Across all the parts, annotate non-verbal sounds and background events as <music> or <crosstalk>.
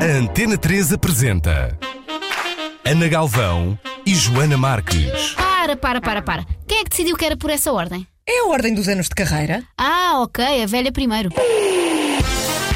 A Antena 3 apresenta Ana Galvão e Joana Marques. Para, para, para, para. Quem é que decidiu que era por essa ordem? É a ordem dos anos de carreira? Ah, ok, a velha primeiro.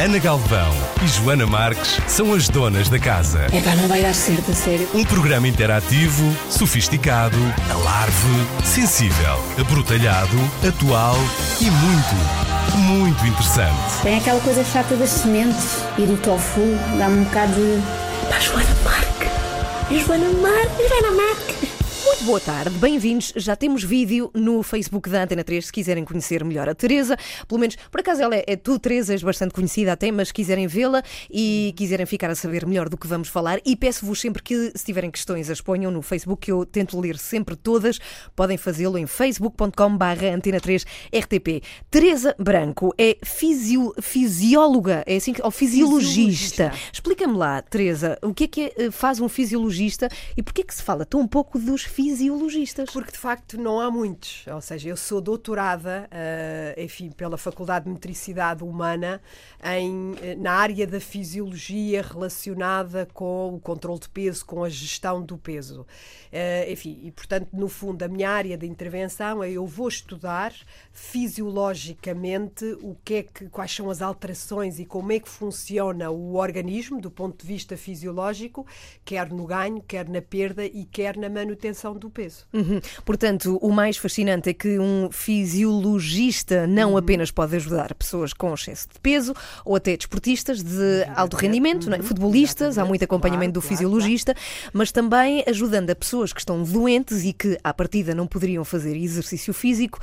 Ana Galvão e Joana Marques são as donas da casa. É pá, não vai dar certo, a sério. Um programa interativo, sofisticado, alarve, sensível, abrutalhado, atual e muito, muito interessante. Tem aquela coisa chata das sementes e do tofu, dá-me um bocado de. Pá, Joana Marque! Joana Marque! Joana Marque! Muito boa tarde, bem-vindos. Já temos vídeo no Facebook da Antena 3, se quiserem conhecer melhor a Teresa. Pelo menos, por acaso ela é, é tu, Teresa, és bastante conhecida até, mas se quiserem vê-la e quiserem ficar a saber melhor do que vamos falar, e peço-vos sempre que, se tiverem questões, as ponham no Facebook, que eu tento ler sempre todas. Podem fazê-lo em facebook.com.br antena 3 RTP. Teresa Branco é fisio, fisióloga, é assim que, ou fisiologista. Explica-me lá, Teresa, o que é que é, faz um fisiologista e porquê é que se fala tão pouco dos fisiologistas? Porque de facto não há muitos. Ou seja, eu sou doutorada, uh, enfim, pela Faculdade de Metricidade Humana em, na área da fisiologia relacionada com o controle de peso, com a gestão do peso. Uh, enfim, e portanto, no fundo, a minha área de intervenção é eu vou estudar fisiologicamente o que é que, quais são as alterações e como é que funciona o organismo do ponto de vista fisiológico, quer no ganho, quer na perda e quer na manutenção do peso. Uhum. Portanto, o mais fascinante é que um fisiologista não Uhum. apenas pode ajudar pessoas com excesso de peso ou até desportistas de alto rendimento, não é? Uhum. futebolistas, há Exatamente. muito acompanhamento do Claro, claro, fisiologista, mas também ajudando a pessoas que estão doentes e que, à partida, não poderiam fazer exercício físico.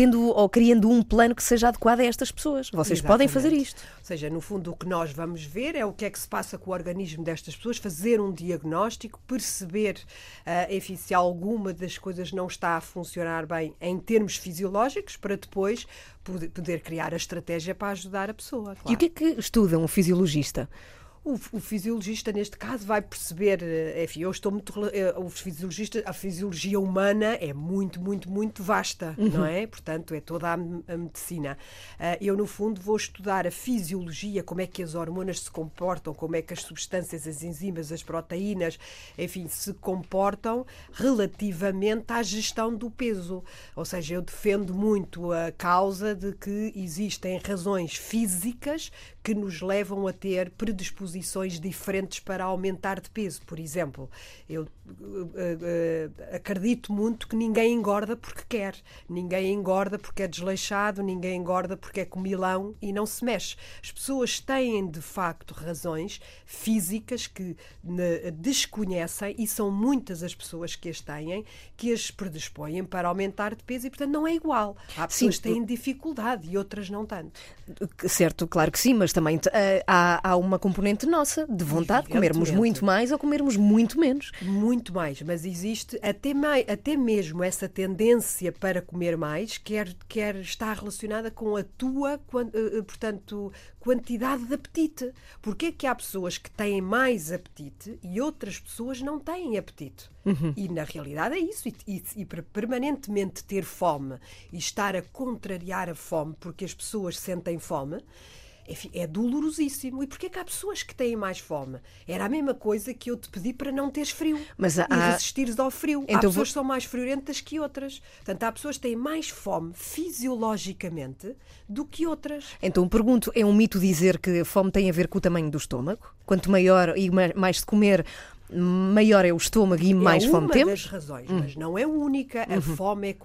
Tendo ou criando um plano que seja adequado a estas pessoas. Vocês podem fazer Exatamente. isto. Ou seja, no fundo, o que nós vamos ver é o que é que se passa com o organismo destas pessoas, fazer um diagnóstico, perceber ah, enfim, se alguma das coisas não está a funcionar bem em termos fisiológicos, para depois poder, poder criar a estratégia para ajudar a pessoa. E claro. o que é que estuda um fisiologista? O, o fisiologista, neste caso, vai perceber, eh, enfim, eu estou muito. eh, O fisiologista, a fisiologia humana é muito, muito, muito vasta, não é? Portanto, é toda a, a medicina. Ah, eu, no fundo, vou estudar a fisiologia, como é que as hormonas se comportam, como é que as substâncias, as enzimas, as proteínas, enfim, se comportam relativamente à gestão do peso. Ou seja, eu defendo muito a causa de que existem razões físicas que nos levam a ter predisposições diferentes para aumentar de peso. Por exemplo, eu eh, eh, acredito muito que ninguém engorda porque quer, ninguém engorda porque é desleixado, ninguém engorda porque é comilão e não se mexe. As pessoas têm de facto razões físicas que ne- desconhecem e são muitas as pessoas que as têm que as predispõem para aumentar de peso e portanto não é igual. Há pessoas Sim. que têm dificuldade e outras não tanto. Certo, claro que sim, mas também eh, há, há uma componente nossa de vontade de comermos muito mais ou comermos muito menos. Muito mais, mas existe até, mai, até mesmo essa tendência para comer mais, quer, quer está relacionada com a tua, eh, eh, portanto, quantidade de apetite. Porque é que há pessoas que têm mais apetite e outras pessoas não têm apetite? E na realidade é isso. E, e, e para permanentemente ter fome e estar a contrariar a fome porque as pessoas sentem fome, enfim, é dolorosíssimo. E porquê que há pessoas que têm mais fome? Era a mesma coisa que eu te pedi para não teres frio Mas há- e resistires ao frio. há Então pessoas vou- que são mais friorentas que outras. Portanto, há pessoas que têm mais fome fisiologicamente do que outras. Então pergunto, é um mito dizer que a fome tem a ver com o tamanho do estômago? Quanto maior e ma- mais se comer, maior é o estômago e mais é fome uma temos? das razões, mas não é única. A fome é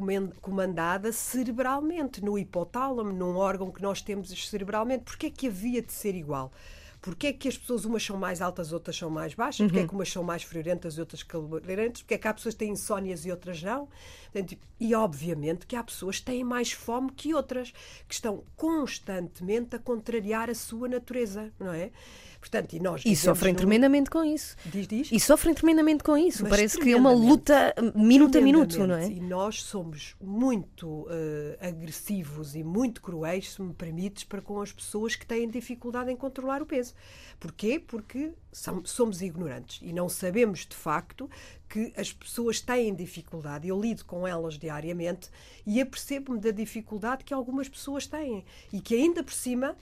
comandada cerebralmente, no hipotálamo, num órgão que nós temos cerebralmente. Porquê é que havia de ser igual? Porquê é que as pessoas, umas são mais altas, outras são mais baixas? Porquê é que umas são mais friorentas e outras calorentas? Porquê é que há pessoas que têm insónias e outras não? Portanto, e obviamente que há pessoas que têm mais fome que outras, que estão constantemente a contrariar a sua natureza, não é? Portanto, e nós E sofrem num- tremendamente com isso. Diz, diz? E sofrem tremendamente com isso. Mas Parece que é uma luta minuto a minuto, não é? E nós somos muito eh, agressivos e muito cruéis, se me permites, para com as pessoas que têm dificuldade em controlar o peso. Porquê? Porque somos ignorantes e não sabemos de facto que as pessoas têm dificuldade. Eu lido com elas diariamente e apercebo-me da dificuldade que algumas pessoas têm e que ainda por cima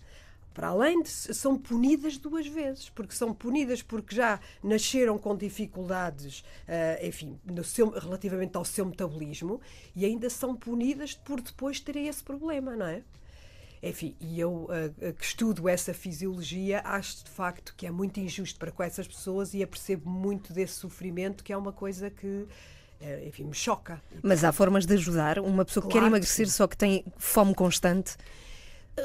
para além de são punidas duas vezes, porque são punidas porque já nasceram com dificuldades, uh, enfim, seu, relativamente ao seu metabolismo, e ainda são punidas por depois terem esse problema, não é? Enfim, e eu uh, que estudo essa fisiologia, acho de facto que é muito injusto para com essas pessoas e apercebo muito desse sofrimento, que é uma coisa que enfim, me choca. Mas há formas de ajudar uma pessoa que claro quer emagrecer, que só que tem fome constante.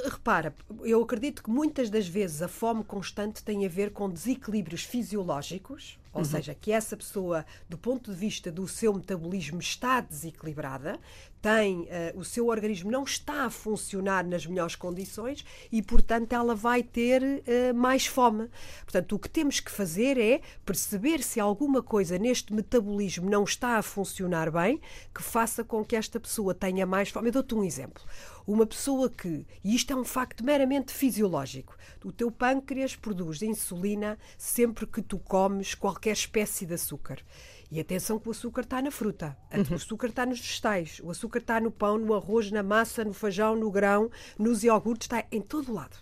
Repara, eu acredito que muitas das vezes a fome constante tem a ver com desequilíbrios fisiológicos, ou uhum. seja, que essa pessoa, do ponto de vista do seu metabolismo, está desequilibrada, tem uh, o seu organismo não está a funcionar nas melhores condições e, portanto, ela vai ter uh, mais fome. Portanto, o que temos que fazer é perceber se alguma coisa neste metabolismo não está a funcionar bem, que faça com que esta pessoa tenha mais fome. Eu dou-te um exemplo. Uma pessoa que, e isto é um facto meramente fisiológico, o teu pâncreas produz insulina sempre que tu comes qualquer espécie de açúcar. E atenção que o açúcar está na fruta, uhum. o açúcar está nos vegetais, o açúcar está no pão, no arroz, na massa, no feijão, no grão, nos iogurtes, está em todo lado.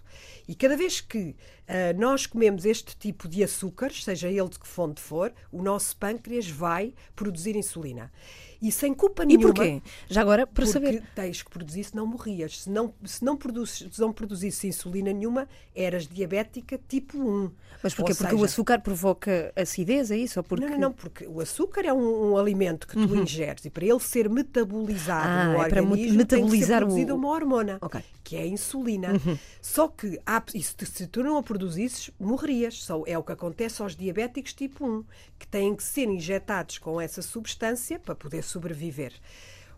E cada vez que uh, nós comemos este tipo de açúcares, seja ele de que fonte for, o nosso pâncreas vai produzir insulina. E sem culpa e nenhuma. E porquê? Já agora, para porque saber. tens que produzir, se não morrias. Se não, se não, produzis, se não produzisse insulina nenhuma, eras diabética tipo 1. Mas porquê? Ou porque seja, o açúcar provoca acidez, é isso? Ou porque... Não, não, não, porque o açúcar é um, um alimento que tu uhum. ingeres e para ele ser metabolizado ah, no é organismo para metabolizar tem que ser produzida o... uma hormona, okay. que é a insulina. Uhum. Só que há, se, se tu não a produzisses, morrias. Só é o que acontece aos diabéticos tipo 1, que têm que ser injetados com essa substância para poder sobreviver.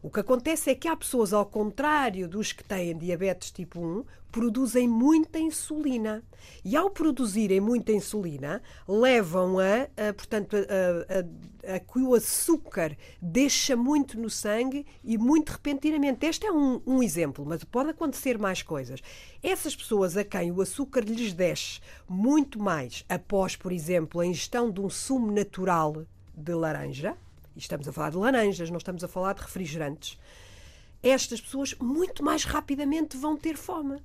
O que acontece é que há pessoas, ao contrário dos que têm diabetes tipo 1, produzem muita insulina. E ao produzirem muita insulina, levam a, a portanto, a, a, a, que o açúcar deixa muito no sangue e muito repentinamente. Este é um, um exemplo, mas pode acontecer mais coisas. Essas pessoas a quem o açúcar lhes desce muito mais após, por exemplo, a ingestão de um sumo natural de laranja, e estamos a falar de laranjas, não estamos a falar de refrigerantes, estas pessoas muito mais rapidamente vão ter fome.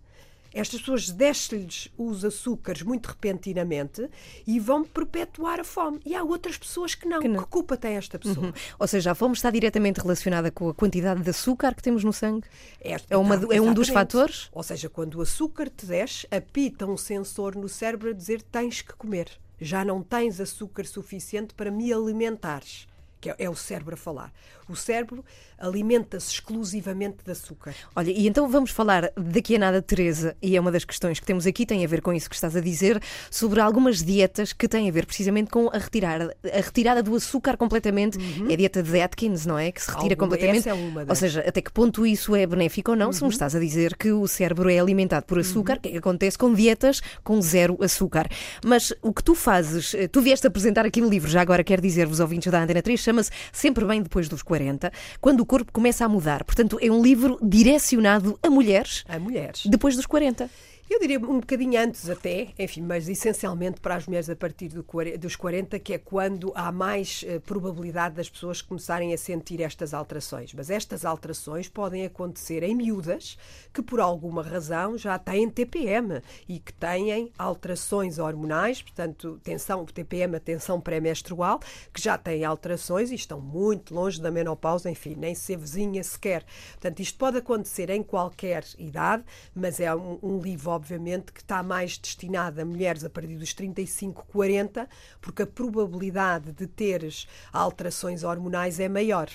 Estas pessoas descem-lhes os açúcares muito repentinamente e vão perpetuar a fome. E há outras pessoas que não. Que, não. que culpa tem esta pessoa? Uhum. Ou seja, a fome está diretamente relacionada com a quantidade de açúcar que temos no sangue? É, é, uma, é um dos fatores? Ou seja, quando o açúcar te desce, apita um sensor no cérebro a dizer tens que comer. Já não tens açúcar suficiente para me alimentares que é, é o cérebro a falar. O cérebro alimenta-se exclusivamente de açúcar. Olha, e então vamos falar daqui a nada, Teresa, e é uma das questões que temos aqui, tem a ver com isso que estás a dizer, sobre algumas dietas que têm a ver precisamente com a retirada, a retirada do açúcar completamente. Uhum. É a dieta de Atkins, não é? Que se retira Alguma, completamente. É uma ou seja, até que ponto isso é benéfico ou não, uhum. se me uhum. estás a dizer que o cérebro é alimentado por açúcar, uhum. que é que acontece com dietas com zero açúcar. Mas o que tu fazes, eh, tu vieste apresentar aqui no livro, já agora quero dizer-vos, ouvintes da Antena 3, chama-se Sempre Bem Depois dos 40, quando o corpo começa a mudar. Portanto, é um livro direcionado a mulheres. A mulheres. Depois dos 40. Eu diria um bocadinho antes até, enfim, mas essencialmente para as mulheres a partir do, dos 40, que é quando há mais uh, probabilidade das pessoas começarem a sentir estas alterações. Mas estas alterações podem acontecer em miúdas que, por alguma razão, já têm TPM e que têm alterações hormonais, portanto, tensão, TPM, tensão pré-menstrual, que já têm alterações e estão muito longe da menopausa, enfim, nem ser vizinha sequer. Portanto, isto pode acontecer em qualquer idade, mas é um, um livro obviamente, que está mais destinada a mulheres a partir dos 35, 40, porque a probabilidade de teres alterações hormonais é maior.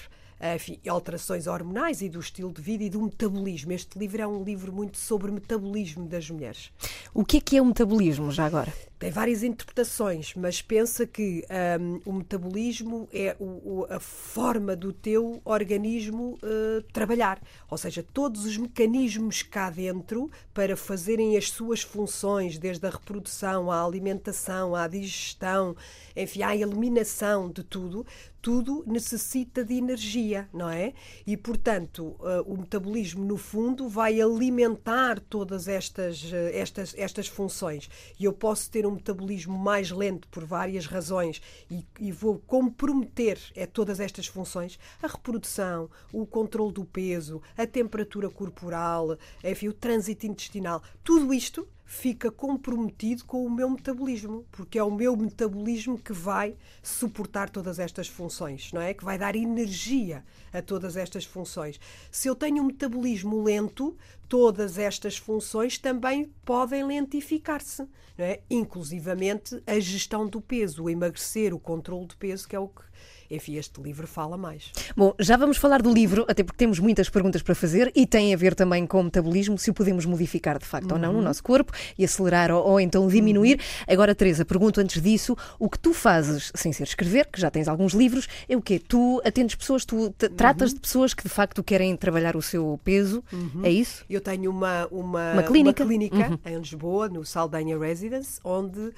Enfim, alterações hormonais e do estilo de vida e do metabolismo. Este livro é um livro muito sobre metabolismo das mulheres. O que é que é o metabolismo, já agora? tem várias interpretações, mas pensa que um, o metabolismo é o, o, a forma do teu organismo uh, trabalhar. Ou seja, todos os mecanismos cá dentro para fazerem as suas funções, desde a reprodução, à alimentação, à digestão, enfim, à eliminação de tudo, tudo necessita de energia, não é? E, portanto, uh, o metabolismo, no fundo, vai alimentar todas estas, uh, estas, estas funções. E eu posso ter um metabolismo mais lento por várias razões e, e vou comprometer é, todas estas funções, a reprodução, o controle do peso, a temperatura corporal, enfim, o trânsito intestinal, tudo isto fica comprometido com o meu metabolismo, porque é o meu metabolismo que vai suportar todas estas funções, não é? Que vai dar energia a todas estas funções. Se eu tenho um metabolismo lento, todas estas funções também podem lentificar-se, é? Inclusivamente a gestão do peso, o emagrecer, o controle do peso, que é o que enfim, este livro fala mais. Bom, já vamos falar do livro, até porque temos muitas perguntas para fazer e tem a ver também com o metabolismo, se o podemos modificar de facto uhum. ou não no nosso corpo e acelerar ou, ou então diminuir. Uhum. Agora, Teresa, pergunto antes disso, o que tu fazes sem ser escrever, que já tens alguns livros, é o quê? Tu atendes pessoas, tu tratas uhum. de pessoas que de facto querem trabalhar o seu peso, uhum. é isso? Eu tenho uma, uma, uma clínica, uma clínica em Lisboa, no Saldanha Residence, onde, uh,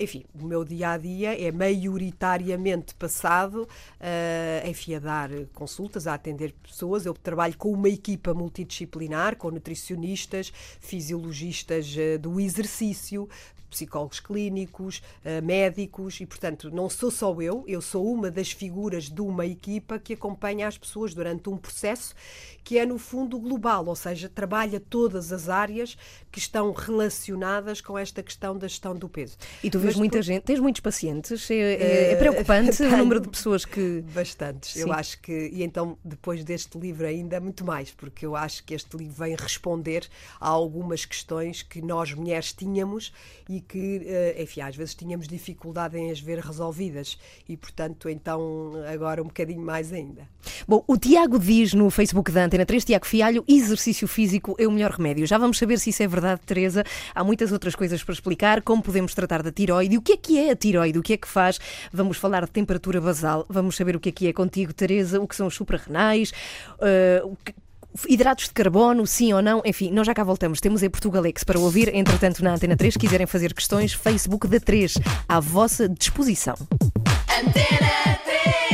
enfim, o meu dia a dia é maioritariamente passado. Uh, enfim, a dar consultas, a atender pessoas. Eu trabalho com uma equipa multidisciplinar, com nutricionistas, fisiologistas eh, do exercício, psicólogos clínicos, eh, médicos e, portanto, não sou só eu, eu sou uma das figuras de uma equipa que acompanha as pessoas durante um processo que é, no fundo, global, ou seja, trabalha todas as áreas que estão relacionadas com esta questão da gestão do peso. E tu vês Mas, muita por... gente, tens muitos pacientes, é, é, é preocupante <laughs> o número de pessoas que. Bastantes, Sim. eu acho que. E então, depois deste livro, ainda muito mais, porque eu acho que este livro vem responder a algumas questões que nós mulheres tínhamos e que, eh, enfim, às vezes tínhamos dificuldade em as ver resolvidas e, portanto, então agora um bocadinho mais ainda. Bom, o Tiago diz no Facebook da Antena 3, Tiago Fialho, exercício físico é o melhor remédio. Já vamos saber se isso é verdade, Teresa. Há muitas outras coisas para explicar, como podemos tratar da tiroide, o que é que é a tiroide, o que é que faz. Vamos falar de temperatura basal, vamos saber o que é que é contigo, Teresa, o que são os suprarrenais, uh, Hidratos de carbono, sim ou não? Enfim, nós já cá voltamos. Temos em Portugalex para ouvir. Entretanto, na Antena 3, quiserem fazer questões, Facebook da 3, à vossa disposição. Antena 3!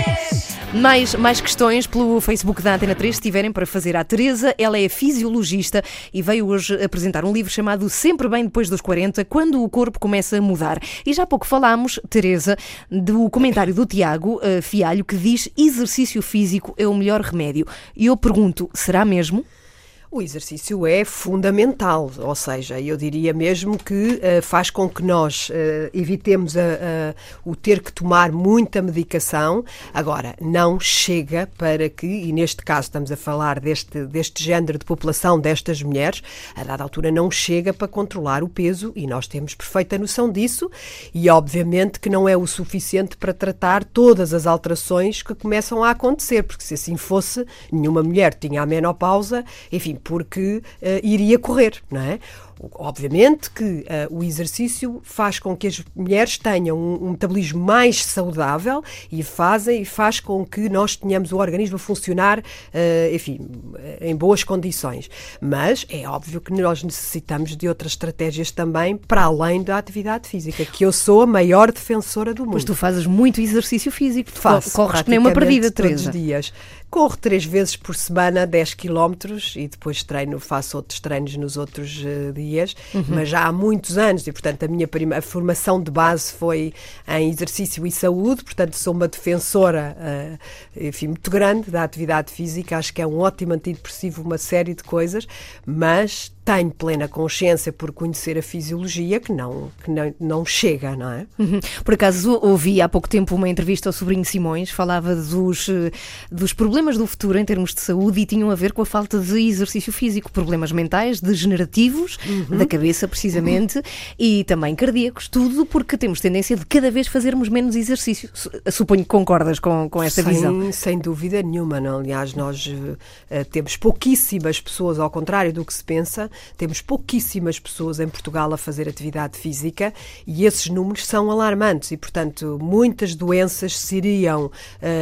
Mais, mais questões pelo Facebook da Antena 3, se tiverem para fazer à Teresa. Ela é fisiologista e veio hoje apresentar um livro chamado Sempre Bem Depois dos 40, quando o corpo começa a mudar. E já há pouco falámos, Teresa, do comentário do Tiago uh, Fialho, que diz exercício físico é o melhor remédio. E eu pergunto, será mesmo? O exercício é fundamental, ou seja, eu diria mesmo que uh, faz com que nós uh, evitemos a, a, o ter que tomar muita medicação. Agora, não chega para que, e neste caso estamos a falar deste, deste género de população, destas mulheres, a dada altura não chega para controlar o peso e nós temos perfeita noção disso e, obviamente, que não é o suficiente para tratar todas as alterações que começam a acontecer, porque se assim fosse, nenhuma mulher tinha a menopausa, enfim, porque uh, iria correr, não é? Obviamente que uh, o exercício faz com que as mulheres tenham um, um, metabolismo mais saudável e fazem e faz com que nós tenhamos o organismo a funcionar, uh, enfim, em boas condições. Mas é óbvio que nós necessitamos de outras estratégias também para além da atividade física, que eu sou a maior defensora do mundo. Pois tu fazes muito exercício físico, Faço, corres nem uma perdida, todos os dias. Corro três vezes por semana, 10 km e depois treino, faço outros treinos nos outros uh, dias, uhum. mas já há muitos anos e, portanto, a minha prima, a formação de base foi em exercício e saúde, portanto, sou uma defensora, uh, enfim, muito grande da atividade física, acho que é um ótimo antidepressivo, uma série de coisas, mas tenho plena consciência por conhecer a fisiologia que não, que não, não chega, não é? Uhum. Por acaso ouvi há pouco tempo uma entrevista ao sobrinho Simões, falava dos, eh, dos problemas do futuro em termos de saúde e tinham a ver com a falta de exercício físico, problemas mentais, degenerativos, uhum. da cabeça precisamente, uhum. e também cardíacos, tudo porque temos tendência de cada vez fazermos menos exercício. Suponho que concordas com, com esta sem, visão. Sem dúvida nenhuma, não? aliás, nós uh, temos pouquíssimas pessoas, ao contrário do que se pensa, temos pouquíssimas pessoas em Portugal a fazer atividade física e esses números são alarmantes e, portanto, muitas doenças seriam uh,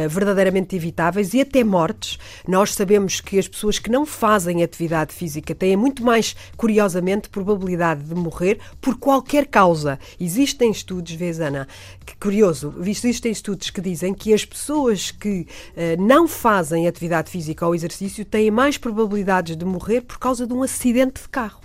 verdadeiramente evitáveis e até mortes. Nós sabemos que as pessoas que não fazem atividade física têm muito mais, curiosamente, probabilidade de morrer por qualquer causa. Existem estudos, vês, Ana, que curioso, existem estudos que dizem que as pessoas que uh, não fazem atividade física ou exercício têm mais probabilidades de morrer por causa de um acidente de carro,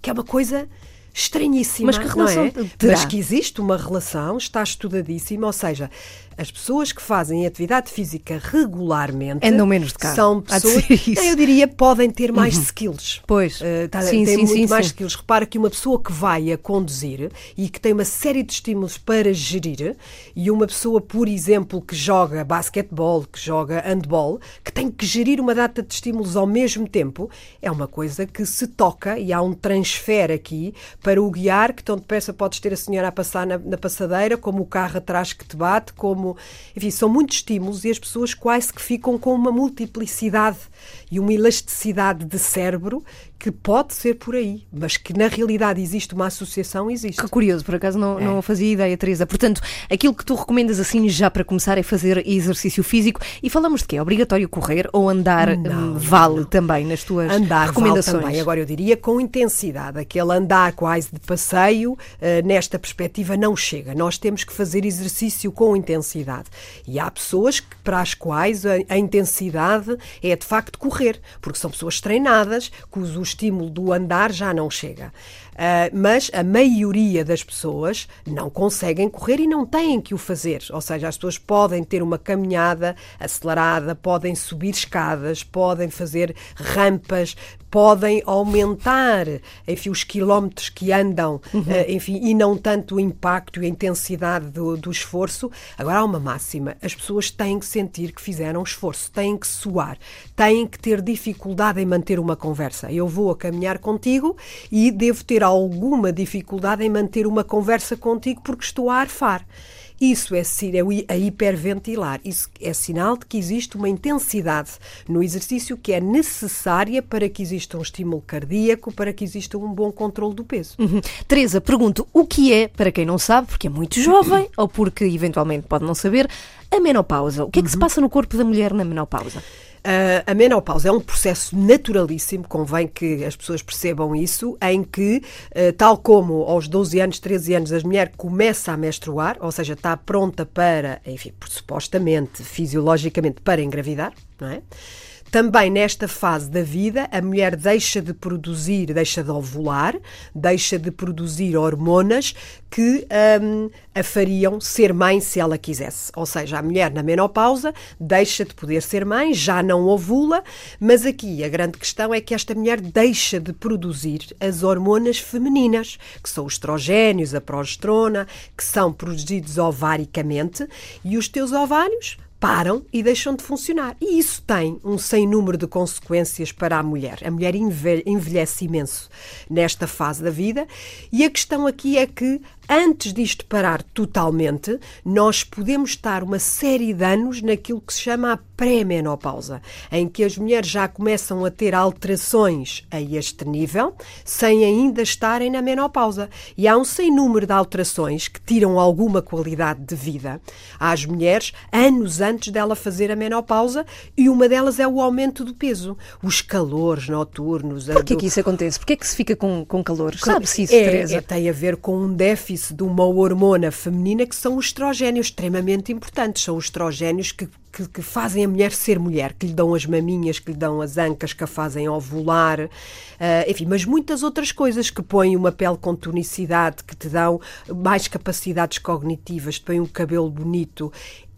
que é uma coisa estranhíssima. Mas que relação não é? terá? Mas que existe uma relação, está estudadíssima, ou seja, as pessoas que fazem atividade física regularmente Andam menos de carro. são pessoas. Uhum. eu diria, podem ter mais skills. Pois. Eh, tá- Sim, tem sim, muito sim, mais sim. skills. Repara que uma pessoa que vai a conduzir e que tem uma série de estímulos para gerir, e uma pessoa, por exemplo, que joga basquetebol, que joga handball, que tem que gerir uma data de estímulos ao mesmo tempo, é uma coisa que se toca e há um transfer aqui para o guiar, que tão depressa podes ter a senhora a passar na, na passadeira, como o carro atrás que te bate, como. Enfim, são muitos estímulos e as pessoas quase que ficam com uma multiplicidade e uma elasticidade de cérebro que pode ser por aí, mas que na realidade existe uma associação, existe. Que curioso, por acaso não, É. não fazia ideia, Teresa. Portanto, aquilo que tu recomendas assim já para começar é fazer exercício físico. E falamos de quê? É obrigatório correr ou andar hum, vale também nas tuas Andar vale recomendações? também, agora eu diria com intensidade. Aquele andar quase de passeio, eh, nesta perspectiva, não chega. Nós temos que fazer exercício com intensidade. E há pessoas que, para as quais a, a intensidade é de facto correr, porque são pessoas treinadas, cujo estímulo do andar já não chega. Ah, mas a maioria das pessoas não conseguem correr e não têm que o fazer. Ou seja, as pessoas podem ter uma caminhada acelerada, podem subir escadas, podem fazer rampas, podem aumentar enfim, os quilómetros que andam, eh, enfim, e não tanto o impacto e a intensidade do, do esforço. Agora há uma máxima: as pessoas têm que sentir que fizeram esforço, têm que suar, têm que ter dificuldade em manter uma conversa. Eu vou a caminhar contigo e devo ter alguma dificuldade em manter uma conversa contigo porque estou a arfar. Isso é é a hiperventilar. Isso é sinal de que existe uma intensidade no exercício que é necessária para que exista um estímulo cardíaco, para que exista um bom controle do peso. Uhum. Teresa, pergunto o que é, para quem não sabe, porque é muito jovem <coughs> ou porque eventualmente pode não saber, a menopausa. O que é que se passa no corpo da mulher na menopausa? Uh, a menopausa é um processo naturalíssimo, convém que as pessoas percebam isso, em que, uh, tal como aos 12 anos, 13 anos, a mulher começa a menstruar, ou seja, está pronta para, enfim, supostamente, fisiologicamente, para engravidar, não é? Também nesta fase da vida, a mulher deixa de produzir, deixa de ovular, deixa de produzir hormonas que hum, a fariam ser mãe se ela quisesse. Ou seja, a mulher na menopausa deixa de poder ser mãe, já não ovula, mas aqui a grande questão é que esta mulher deixa de produzir as hormonas femininas, que são os estrogénios, a progesterona, que são produzidos ovaricamente, e os teus ovários param e deixam de funcionar. E isso tem um sem número de consequências para a mulher. A mulher envelhe- envelhece imenso nesta fase da vida e a questão aqui é que antes disto parar totalmente, nós podemos estar uma série de anos naquilo que se chama a pré-menopausa, em que as mulheres já começam a ter alterações a este nível, sem ainda estarem na menopausa. E há um sem número de alterações que tiram alguma qualidade de vida às mulheres anos antes dela fazer a menopausa, e uma delas é o aumento do peso, os calores noturnos. a Porquê do- que isso acontece? Porquê que se fica com, com calor? Sabe-se isso, é, Teresa? é, tem a ver com um déficit de uma hormona feminina que são os estrogénios, extremamente importantes. São os estrogénios que, que, que fazem a mulher ser mulher, que lhe dão as maminhas, que lhe dão as ancas, que a fazem ovular, ah, enfim, mas muitas outras coisas que põem uma pele com tonicidade, que te dão mais capacidades cognitivas, te põem um cabelo bonito.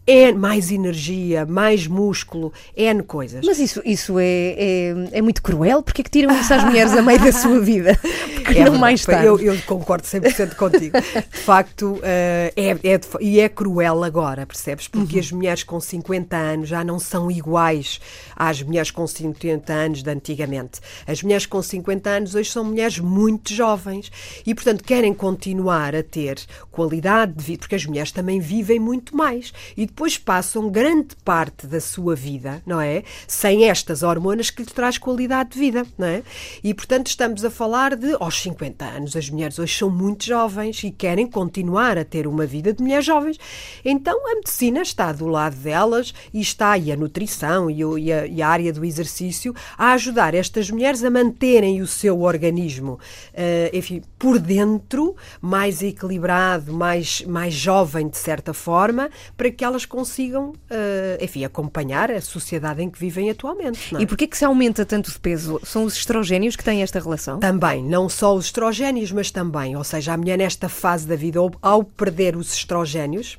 É mais energia, mais músculo, N coisas. Mas isso, isso é, é, é muito cruel. Porquê que tiram isso às mulheres a meio da sua vida? <laughs> Porque não mais tarde. Eu, eu concordo 100% contigo. De facto, eh, é, é e é cruel agora, percebes? Porque Uhum. as mulheres com 50 anos já não são iguais às mulheres com 50 anos de antigamente. As mulheres com 50 anos hoje são mulheres muito jovens e, portanto, querem continuar a ter qualidade de vida, porque as mulheres também vivem muito mais e depois passam grande parte da sua vida, não é? Sem estas hormonas que lhe traz qualidade de vida, não é? E, portanto, estamos a falar de aos 50 anos. As mulheres hoje são muito jovens e querem continuar a ter uma vida de mulheres jovens. Então, a medicina está do lado delas e está, e a nutrição e, o- e a, e a área do exercício, a ajudar estas mulheres a manterem o seu organismo, eh, enfim, por dentro, mais equilibrado, mais, mais jovem, de certa forma, para que elas consigam, uh, enfim, acompanhar a sociedade em que vivem atualmente. É? E porquê que se aumenta tanto de peso? São os estrogénios que têm esta relação? Também, não só os estrogénios, mas também, ou seja, a mulher nesta fase da vida, ao perder os estrogénios,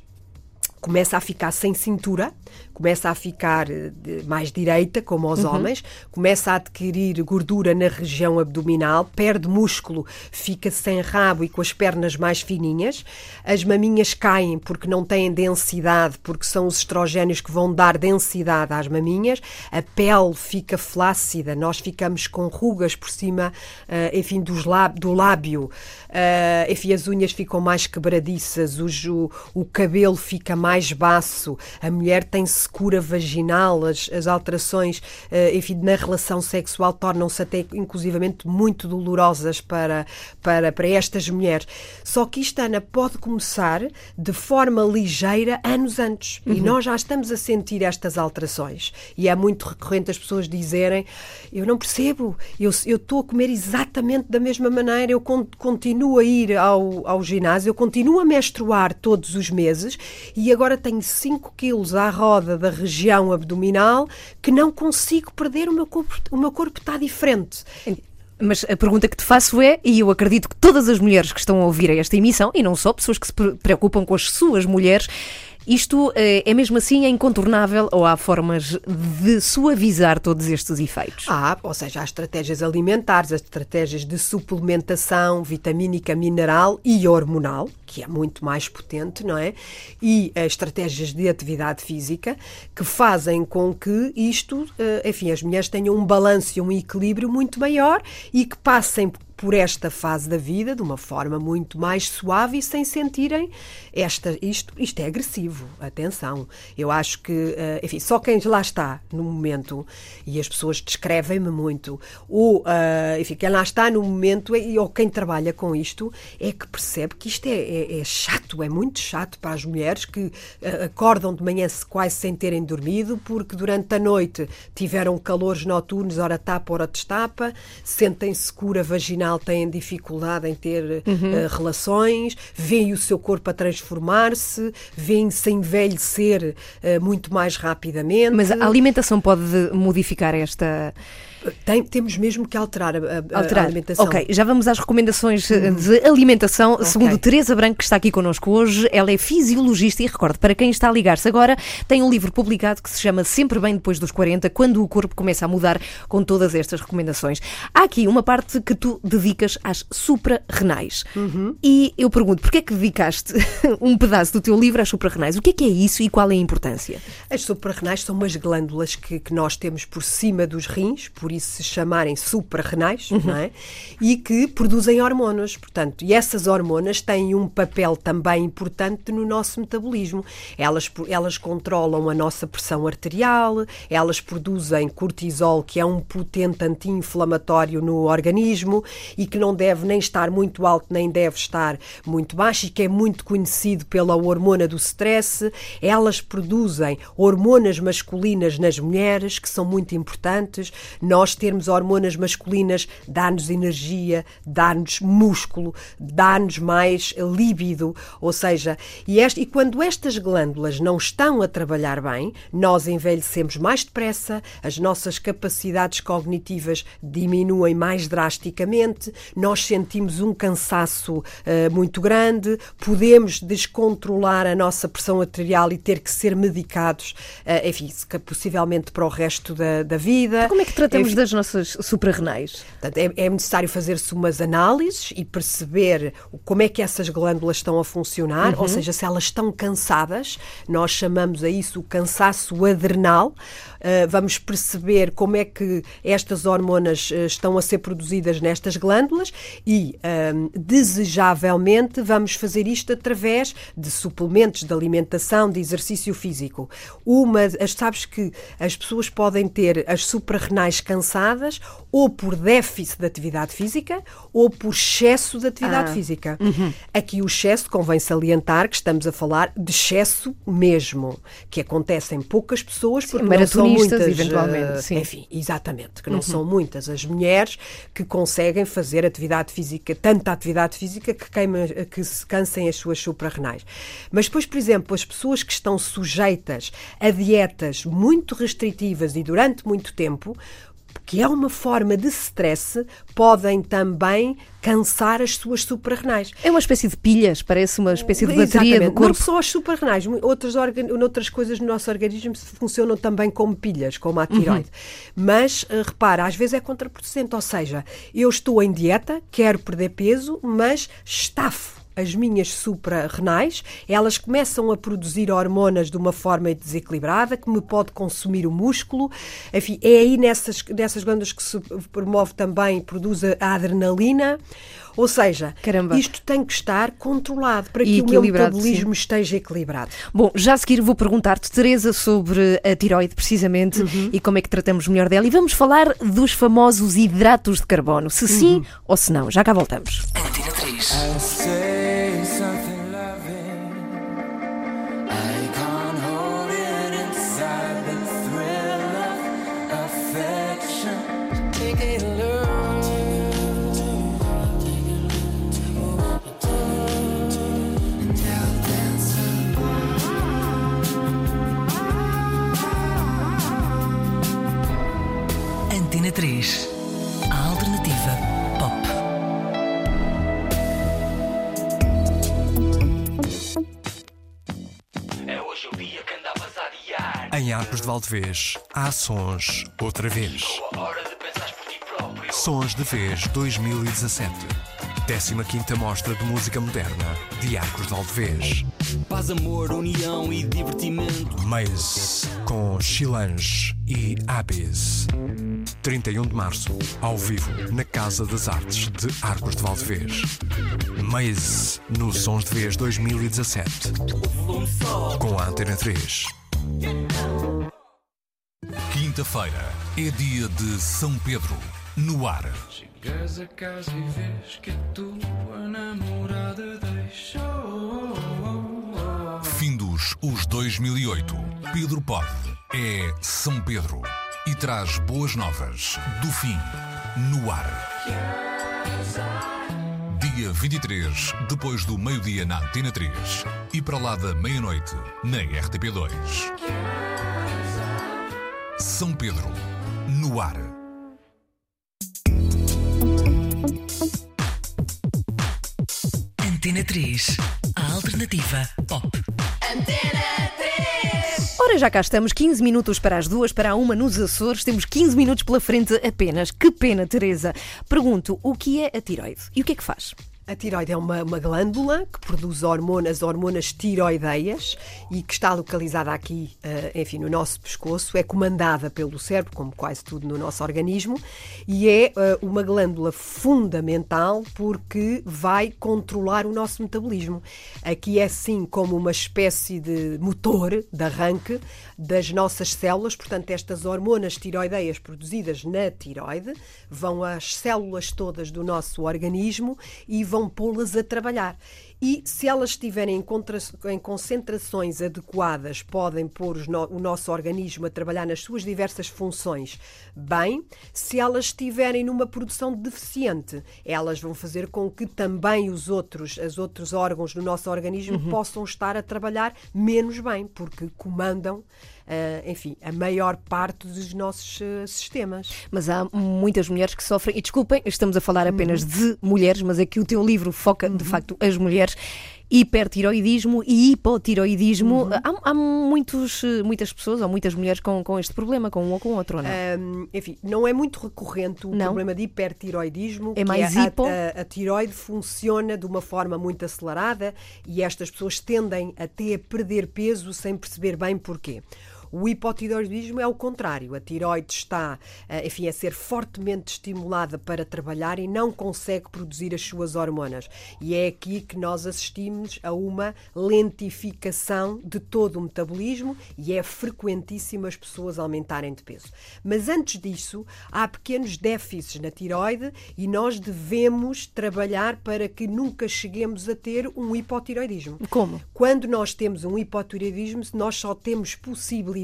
começa a ficar sem cintura, começa a ficar eh, mais direita, como aos uhum. homens, começa a adquirir gordura na região abdominal, perde músculo, fica sem rabo e com as pernas mais fininhas, as maminhas caem porque não têm densidade, porque são os estrogénios que vão dar densidade às maminhas, a pele fica flácida, nós ficamos com rugas por cima, uh, enfim, dos do lábio, uh, enfim, as unhas ficam mais quebradiças, o, o cabelo fica mais baço, a mulher tem secura vaginal, as, as alterações, uh, enfim, na relação sexual tornam-se até inclusivamente muito dolorosas para, para, para estas mulheres. Só que isto, Ana, pode começar de forma ligeira anos antes. Uhum. E nós já estamos a sentir estas alterações. E é muito recorrente as pessoas dizerem: Eu não percebo, eu estou a comer exatamente da mesma maneira, eu continuo a ir ao, ao ginásio, eu continuo a menstruar todos os meses e agora tenho 5 quilos à roda da região abdominal que não consigo perder, o meu corpo, o meu corpo está diferente. Mas a pergunta que te faço é, e eu acredito que todas as mulheres que estão a ouvir esta emissão, e não só pessoas que se preocupam com as suas mulheres, isto eh, é mesmo assim é incontornável ou há formas de suavizar todos estes efeitos? Há, ou seja, há estratégias alimentares, as estratégias de suplementação vitamínica, mineral e hormonal, que é muito mais potente, não é? E eh, estratégias de atividade física que fazem com que isto, eh, enfim, as mulheres tenham um balanço e um equilíbrio muito maior e que passem por esta fase da vida de uma forma muito mais suave e sem sentirem esta, isto, isto é agressivo. Atenção. Eu acho que, eh, enfim, só quem lá está no momento, e as pessoas descrevem-me muito, ou, eh, enfim, quem lá está no momento, ou quem trabalha com isto, é que percebe que isto é, é, é chato, é muito chato para as mulheres que eh, acordam de manhã quase sem terem dormido, porque durante a noite tiveram calores noturnos, ora tapa, ora destapa, sentem-se cura vaginal têm dificuldade em ter uhum. uh, relações, veem o seu corpo a transformar-se, veem-se envelhecer uh, muito mais rapidamente. Mas a alimentação pode modificar esta tem, temos mesmo que alterar a, a, alterar. a, alimentação. Ok, já vamos às recomendações eh, de alimentação. Okay. Segundo Teresa Branco, que está aqui connosco hoje, ela é fisiologista e recordo, para quem está a ligar-se agora, tem um livro publicado que se chama Sempre Bem Depois dos 40, quando o corpo começa a mudar com todas estas recomendações. Há aqui uma parte que tu dedicas às suprarrenais. Uhum. E eu pergunto, porquê é que dedicaste <laughs> um pedaço do teu livro às suprarrenais? O que é que é isso e qual é a importância? As suprarrenais são umas glândulas que, que nós temos por cima dos rins, por por isso se chamarem suprarrenais, uhum. não é? E que produzem hormonas, portanto, e essas hormonas têm um papel também importante no nosso metabolismo. Elas, elas controlam a nossa pressão arterial, elas produzem cortisol, que é um potente anti-inflamatório no organismo e que não deve nem estar muito alto nem deve estar muito baixo e que é muito conhecido pela hormona do stress. Elas produzem hormonas masculinas nas mulheres, que são muito importantes. Nós nós termos hormonas masculinas dá-nos energia, dá-nos músculo, dá-nos mais líbido, ou seja, e, este, e quando estas glândulas não estão a trabalhar bem, nós envelhecemos mais depressa, as nossas capacidades cognitivas diminuem mais drasticamente, nós sentimos um cansaço uh, muito grande, podemos descontrolar a nossa pressão arterial e ter que ser medicados, uh, enfim, possivelmente para o resto da, da vida. Como é que tratamos das nossas suprarrenais? É, é necessário fazer-se umas análises e perceber como é que essas glândulas estão a funcionar, uhum. ou seja, se elas estão cansadas, nós chamamos a isso o cansaço adrenal. Uh, vamos perceber como é que estas hormonas uh, estão a ser produzidas nestas glândulas e, uh, desejavelmente, vamos fazer isto através de suplementos de alimentação, de exercício físico. Uma, sabes que as pessoas podem ter as suprarrenais cansadas ou por déficit de atividade física ou por excesso de atividade Ah. física. Aqui o excesso, convém salientar que estamos a falar de excesso mesmo, que acontece em poucas pessoas, porque não são muitas, eventualmente, eh, sim. Uhum. enfim, exatamente, que não são muitas as mulheres que conseguem fazer atividade física, tanta atividade física que, queima, que se cansem as suas suprarrenais. Mas depois, por exemplo, as pessoas que estão sujeitas a dietas muito restritivas e durante muito tempo, que é uma forma de stress, podem também cansar as suas suprarrenais. É uma espécie de pilhas, parece uma espécie de bateria Exatamente. do corpo. Não só as suprarrenais, outras, outras coisas no nosso organismo funcionam também como pilhas, como a tiroide. Uhum. Mas, eh, repara, às vezes é contraproducente, ou seja, eu estou em dieta, quero perder peso, mas estafo as minhas suprarrenais, elas começam a produzir hormonas de uma forma desequilibrada que me pode consumir o músculo. Enfim, é aí nessas, nessas glândulas que se promove também, produz a adrenalina. Ou seja, Caramba. isto tem que estar controlado para E que o meu metabolismo esteja equilibrado. Bom, já a seguir vou perguntar-te, Teresa, sobre a tiroide, precisamente, Uhum. e como é que tratamos melhor dela. E vamos falar dos famosos hidratos de carbono, se sim Uhum. ou se não. Já cá voltamos. Antena 3. 3. A alternativa pop. Em Arcos de Valdevez, há sons outra vez. Sons de Vez 2017. 15ª Mostra de Música Moderna de Arcos de Valdevez. Paz, amor, união e divertimento. Maze com Chilange e Abyss. 31 de março, ao vivo, na Casa das Artes de Arcos de Valdevez. Maze no Sons de Vez 2017. Com a Antena 3. Quinta-feira é dia de São Pedro, no ar. Chegas a casa e vês que a tua namorada deixou. Findos os 2008. Pedro Pode é São Pedro e traz boas novas do fim, no ar. Dia 23, depois do meio-dia na Antena 3 e para lá da meia-noite na RTP2. São Pedro, no ar. Antena 3. A alternativa pop. Ora, já cá estamos, 15 minutos para as duas, para a uma nos Açores. Temos 15 minutos pela frente apenas. Que pena, Teresa. Pergunto, o que é a tiroide e o que é que faz? A tiroide é uma, uma glândula que produz hormonas, hormonas tiroideias e que está localizada aqui, eh, enfim, no nosso pescoço. É comandada pelo cérebro, como quase tudo no nosso organismo, e é eh, uma glândula fundamental porque vai controlar o nosso metabolismo. Aqui é sim como uma espécie de motor de arranque das nossas células, portanto, estas hormonas tiroideias produzidas na tiroide vão às células todas do nosso organismo e vão pô-las a trabalhar. E se elas estiverem em, concentrações adequadas, podem pôr o nosso organismo a trabalhar nas suas diversas funções bem. Se elas estiverem numa produção deficiente, elas vão fazer com que também os outros, os outros órgãos do nosso organismo possam estar a trabalhar menos bem, porque comandam, enfim, a maior parte dos nossos ah, sistemas. Mas há muitas mulheres que sofrem, e desculpem, estamos a falar apenas de mulheres, mas é que o teu livro foca de facto as mulheres. Hipertiroidismo e hipotiroidismo. Há, há muitos, eh, muitas pessoas ou muitas mulheres com, com este problema, com um ou com outro, ou não? Hum, enfim, não é muito recorrente o Não. problema de hipertiroidismo. É mais a, hipo? A, a tiroide funciona de uma forma muito acelerada e estas pessoas tendem até a perder peso sem perceber bem porquê. O hipotiroidismo é o contrário. A tiroide está, eh, enfim, a ser fortemente estimulada para trabalhar e não consegue produzir as suas hormonas. E é aqui que nós assistimos a uma lentificação de todo o metabolismo e é frequentíssimo as pessoas aumentarem de peso. Mas antes disso, há pequenos déficits na tiroide e nós devemos trabalhar para que nunca cheguemos a ter um hipotiroidismo. Como? Quando nós temos um hipotiroidismo, nós só temos possibilidade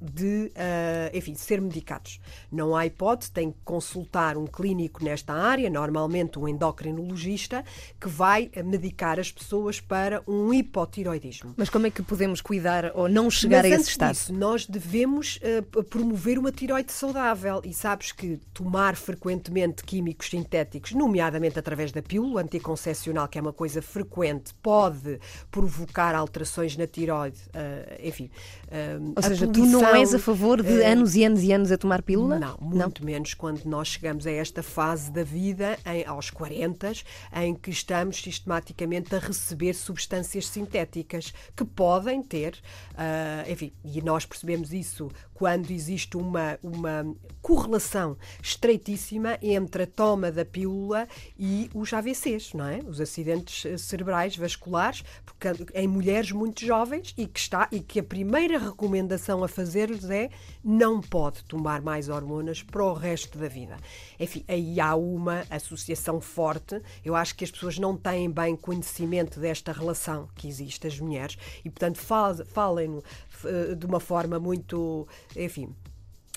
de, uh, enfim, ser medicados. Não há hipótese, tem que consultar um clínico nesta área, normalmente um endocrinologista, que vai medicar as pessoas para um hipotiroidismo. Mas como é que podemos cuidar ou não chegar Mas a esse estado? disso, nós devemos uh, promover uma tiroide saudável e sabes que tomar frequentemente químicos sintéticos, nomeadamente através da pílula anticoncepcional, que é uma coisa frequente, pode provocar alterações na tiroide, uh, enfim. uh, Ou seja, tu não és a favor de uh, anos e anos e anos a tomar pílula? não, muito menos quando nós chegamos a esta fase da vida, em, aos 40, em que estamos sistematicamente a receber substâncias sintéticas que podem ter, ah, enfim, e nós percebemos isso quando existe uma, uma correlação estreitíssima entre a toma da pílula e os AVCs, não é? Os acidentes eh, cerebrais vasculares, porque em mulheres muito jovens e que está e que a primeira recomendação a fazer-lhes é não pode tomar mais hormonas para o resto da vida. Enfim, aí há uma associação forte. Eu acho que as pessoas não têm bem conhecimento desta relação que existe as mulheres e, portanto, fal- falem-no eh, de uma forma muito, enfim,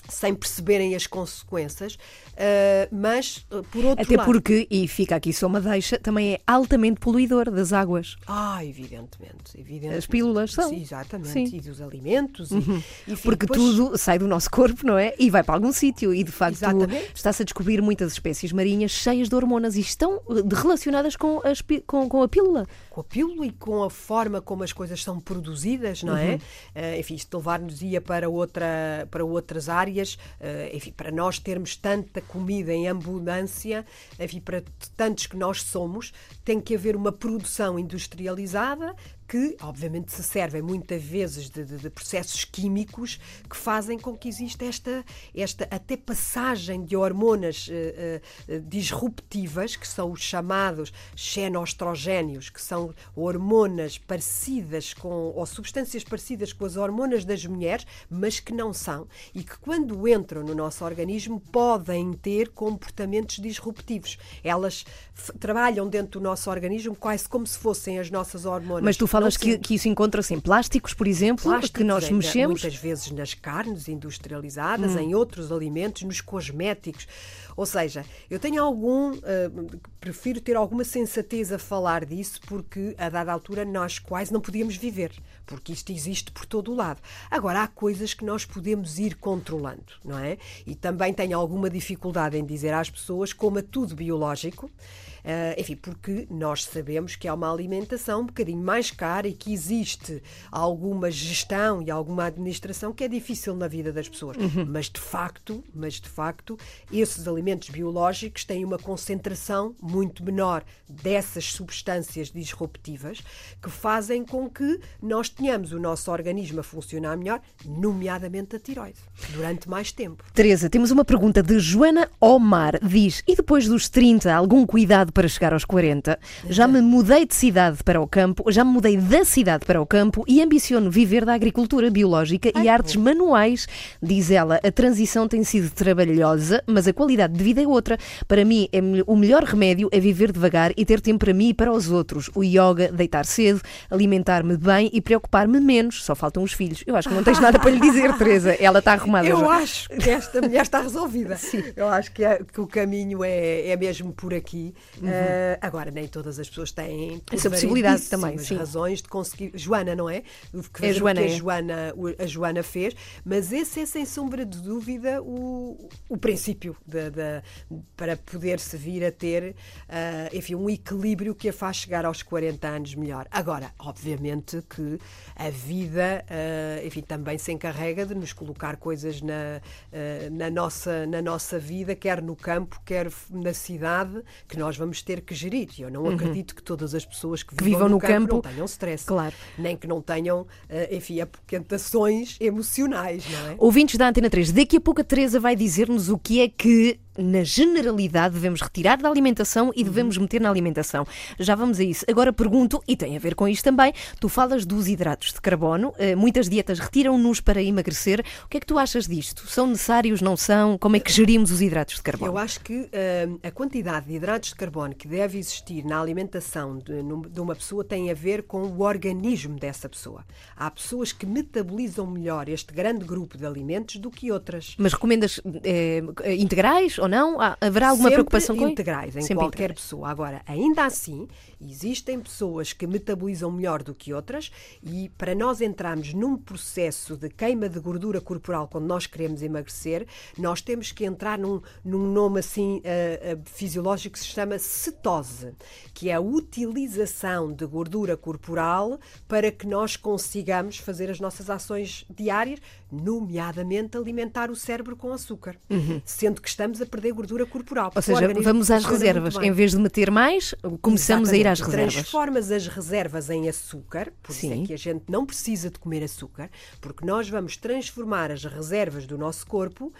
sem perceberem as consequências, eh, mas, eh, por outro Até lado... porque, e fica aqui só uma deixa, também é altamente poluidor das águas. Ah, evidentemente, evidentemente. As pílulas são. Sim, exatamente. Sim. Uhum. E dos alimentos. E, enfim, Porque depois- tudo sai do nosso corpo, não é? E vai para algum sítio. E de facto está-se a descobrir muitas espécies marinhas cheias de hormonas e estão eh, relacionadas com, as com, com a pílula. com a pílula e com a forma como as coisas são produzidas, não Uhum. é? Enfim, isto levar-nos-ia para, outra, para outras áreas, eh, enfim, para nós termos tanta comida em abundância, enfim, para tantos que nós somos, tem que haver uma produção industrializada que, obviamente, se servem muitas vezes de, de- de processos químicos que fazem com que exista esta, esta até passagem de hormonas eh, eh, disruptivas, que são os chamados xenoestrogénios, que são hormonas parecidas com, ou substâncias parecidas com as hormonas das mulheres, mas que não são, e que quando entram no nosso organismo podem ter comportamentos disruptivos. Elas trabalham dentro do nosso organismo quase como se fossem as nossas hormonas. Mas tu falas Não que, que isso encontra-se em plásticos, por exemplo, que plásticos, nós ainda, mexemos. Muitas vezes nas carnes Hum. industrializadas, em outros alimentos, nos cosméticos. Ou seja, eu tenho algum. eh, prefiro ter alguma sensatez a falar disso, porque a dada altura nós quase não podíamos viver, porque isto existe por todo o lado. Agora, há coisas que nós podemos ir controlando, não é? E também tenho alguma dificuldade em dizer às pessoas como é tudo biológico. Eh, enfim, porque nós sabemos que é uma alimentação um bocadinho mais cara e que existe alguma gestão e alguma administração que é difícil na vida das pessoas. Mas de facto, mas de facto, esses alimentos biológicos têm uma concentração muito menor dessas substâncias disruptivas que fazem com que nós tenhamos o nosso organismo a funcionar melhor, nomeadamente a tiroide, durante mais tempo. Teresa, temos uma pergunta de Joana Omar. Diz: E depois dos 30, algum cuidado para chegar aos 40? Já me mudei de cidade para o campo, já me mudei da cidade para o campo e ambiciono viver da agricultura biológica e artes manuais. Diz ela: A transição tem sido trabalhosa, mas a qualidade de vida é outra. Para mim, é me- o melhor remédio é viver devagar e ter tempo para mim e para os outros. O yoga, deitar cedo, alimentar-me bem e preocupar-me menos. Só faltam os filhos. Eu acho que não tens nada para lhe dizer, <laughs> Teresa. Ela está arrumada. Eu já. acho que esta mulher está resolvida. <laughs> Eu acho que, é- que o caminho é, é mesmo por aqui. Eh, agora, nem todas as pessoas têm. Essa possibilidade também, sim. razões de conseguir. Joana, não é? O que, É Joana, que a, é. Joana, o- a Joana fez, mas esse é sem sombra de dúvida o, o princípio da- da- para poder-se vir a ter ah, enfim, um equilíbrio que a faz chegar aos 40 anos melhor. Agora, obviamente que a vida ah, enfim, também se encarrega de nos colocar coisas na, na, nossa, na nossa vida, quer no campo, quer na cidade, que nós vamos vamos ter que gerir. Eu não acredito que todas as pessoas que, Que vivam no campo, não tenham stress. claro. Nem que não tenham, eh, enfim, apoquentações emocionais, não é? Ouvintes da Antena 3, daqui a pouco a Teresa vai dizer-nos o que é que, na generalidade, devemos retirar da alimentação e devemos meter na alimentação. Já vamos a isso. Agora pergunto, e tem a ver com isto também, tu falas dos hidratos de carbono, eh, muitas dietas retiram-nos para emagrecer. O que é que tu achas disto? São necessários, não são? Como é que gerimos os hidratos de carbono? Eu acho que eh, a quantidade de hidratos de carbono que deve existir na alimentação de, de uma pessoa tem a ver com o organismo dessa pessoa. Há pessoas que metabolizam melhor este grande grupo de alimentos do que outras. Mas recomendas eh, integrais ou não? Haverá alguma Sempre preocupação com integrais em Sempre qualquer integrais. pessoa. Agora, ainda assim, existem pessoas que metabolizam melhor do que outras e para nós entrarmos num processo de queima de gordura corporal quando nós queremos emagrecer, nós temos que entrar num, num nome assim ah, ah, fisiológico que se chama cetose, que é a utilização de gordura corporal para que nós consigamos fazer as nossas ações diárias, nomeadamente alimentar o cérebro com açúcar, sendo que estamos a perder gordura corporal. Ou seja, vamos às reservas. Em vez de meter mais, começamos a ir às Exatamente. reservas. Transformas as reservas em açúcar, por isso é que a gente não precisa de comer açúcar, porque nós vamos transformar as reservas do nosso corpo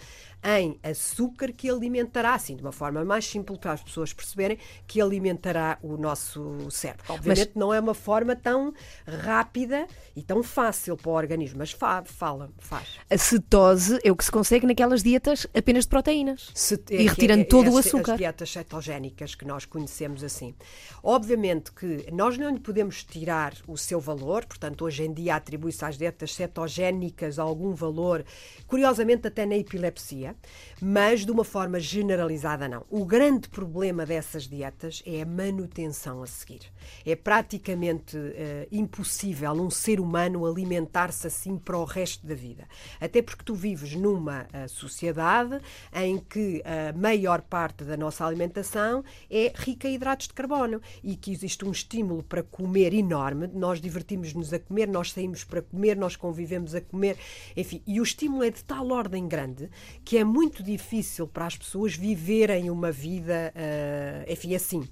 em açúcar que alimentará, assim, de uma forma mais simples para as pessoas perceberem, que alimentará o nosso cérebro. Obviamente não é uma forma tão rápida e tão fácil para o organismo, mas fa fala, faz. A cetose é o que se consegue naquelas dietas apenas de proteínas. E retirando todo o as- açúcar. As dietas cetogénicas que nós conhecemos assim. Obviamente que nós não lhe podemos tirar o seu valor, portanto, hoje em dia atribui-se às dietas cetogénicas algum valor, curiosamente até na epilepsia, mas de uma forma generalizada não. O grande problema dessas dietas é a manutenção a seguir. É praticamente eh, impossível um ser humano alimentar-se assim para o resto da vida. Até porque tu vives numa eh, sociedade em que a maior parte da nossa alimentação é rica em hidratos de carbono e que existe um estímulo para comer enorme. Nós divertimos-nos a comer, nós saímos para comer, nós convivemos a comer, enfim, e o estímulo é de tal ordem grande que é muito difícil para as pessoas viverem uma vida, eh, enfim, assim.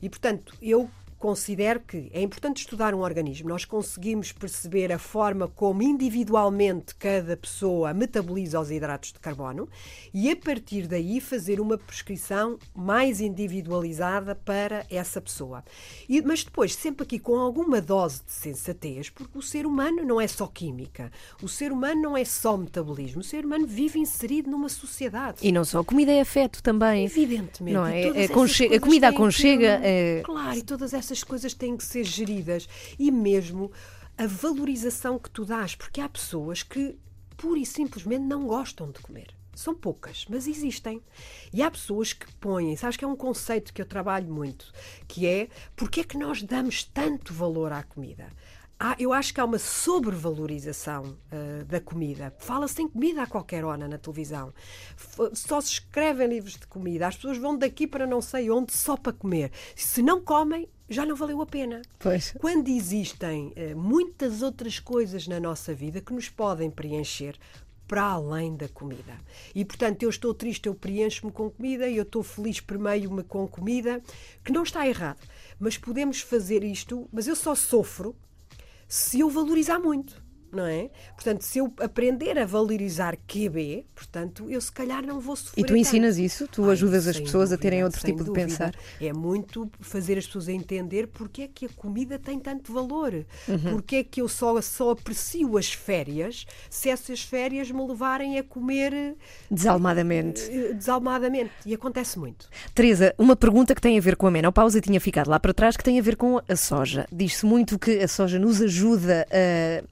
E portanto, eu considero que é importante estudar um organismo. Nós conseguimos perceber a forma como individualmente cada pessoa metaboliza os hidratos de carbono e a partir daí fazer uma prescrição mais individualizada para essa pessoa. E- mas depois, sempre aqui com alguma dose de sensatez, porque o ser humano não é só química, o ser humano não é só metabolismo, o ser humano vive inserido numa sociedade. E não só, a comida é afeto também. Evidentemente. Não é? É conche- a comida que- aconchega, é- Claro, e todas essas coisas têm que ser geridas. E mesmo a valorização que tu dás, porque há pessoas que pura e simplesmente não gostam de comer. São poucas, mas existem. E há pessoas que põem, sabes que é um conceito que eu trabalho muito, que é porque é que nós damos tanto valor à comida? Há- eu acho que há uma sobrevalorização ah, da comida. Fala-se em comida a qualquer hora na televisão. F- Só se escrevem livros de comida. As pessoas vão daqui para não sei onde só para comer. Se não comem, já não valeu a pena. Pois. Quando existem eh, muitas outras coisas na nossa vida que nos podem preencher para além da comida. E portanto, eu estou triste, eu preencho-me com comida, e eu estou feliz, permeio-me com comida, que não está errado. Mas podemos fazer isto, mas eu só sofro se eu valorizar muito. Não é? Portanto, se eu aprender a valorizar QB, portanto, eu se calhar não vou sofrer. E tu ensinas tanto. isso? Tu Ai, ajudas as pessoas a terem dúvida, outro tipo de dúvida. pensar? É muito fazer as pessoas a entender porque é que a comida tem tanto valor. Uhum. Porque é que eu só, só aprecio as férias se essas férias me levarem a comer Desalmadamente. eh, desalmadamente. E acontece muito. Teresa, uma pergunta que tem a ver com a menopausa tinha ficado lá para trás, que tem a ver com a soja. Diz-se muito que a soja nos ajuda a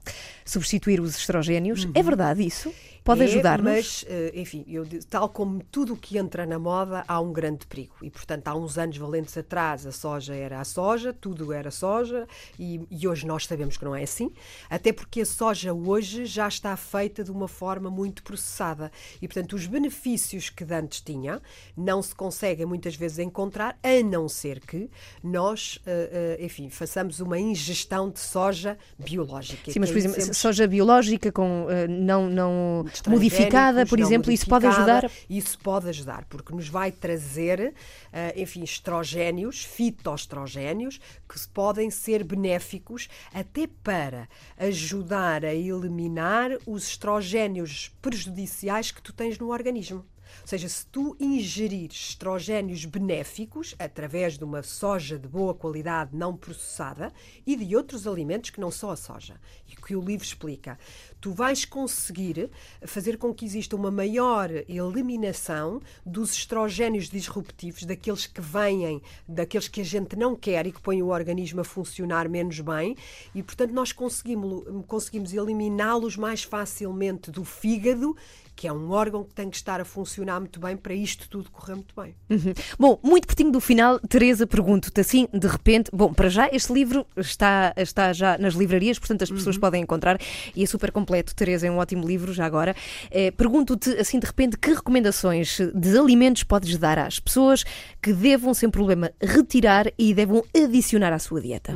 substituir os estrogénios. É verdade isso? Pode É, ajudar-nos? Mas, eh, enfim, eu, tal como tudo o que entra na moda, há um grande perigo. E, portanto, há uns anos valentes atrás, a soja era a soja, tudo era soja, e, e hoje nós sabemos que não é assim. Até porque a soja hoje já está feita de uma forma muito processada. E, portanto, os benefícios que antes tinha não se conseguem muitas vezes encontrar, a não ser que nós, eh, eh, enfim, façamos uma ingestão de soja biológica. Sim, mas por exemplo, sempre- soja biológica com não, não Modificada, por exemplo, isso pode ajudar? Isso pode ajudar, porque nos vai trazer, ah, enfim, estrogénios, fitoestrogénios, que podem ser benéficos até para ajudar a eliminar os estrogénios prejudiciais que tu tens no organismo. Ou seja, se tu ingerires estrogénios benéficos através de uma soja de boa qualidade não processada e de outros alimentos que não só a soja, e que o livro explica, tu vais conseguir fazer com que exista uma maior eliminação dos estrogénios disruptivos, daqueles que vêm, daqueles que a gente não quer e que põem o organismo a funcionar menos bem, e portanto nós conseguimos, conseguimos eliminá-los mais facilmente do fígado que é um órgão que tem que estar a funcionar muito bem para isto tudo correr muito bem. Uhum. Bom, muito pertinho do final, Teresa, pergunto-te assim, de repente, bom, para já este livro está, está já nas livrarias, portanto as pessoas podem encontrar e é super completo. Teresa é um ótimo livro, já agora. Eh, pergunto-te assim, de repente, que recomendações de alimentos podes dar às pessoas que devam, sem problema, retirar e devam adicionar à sua dieta?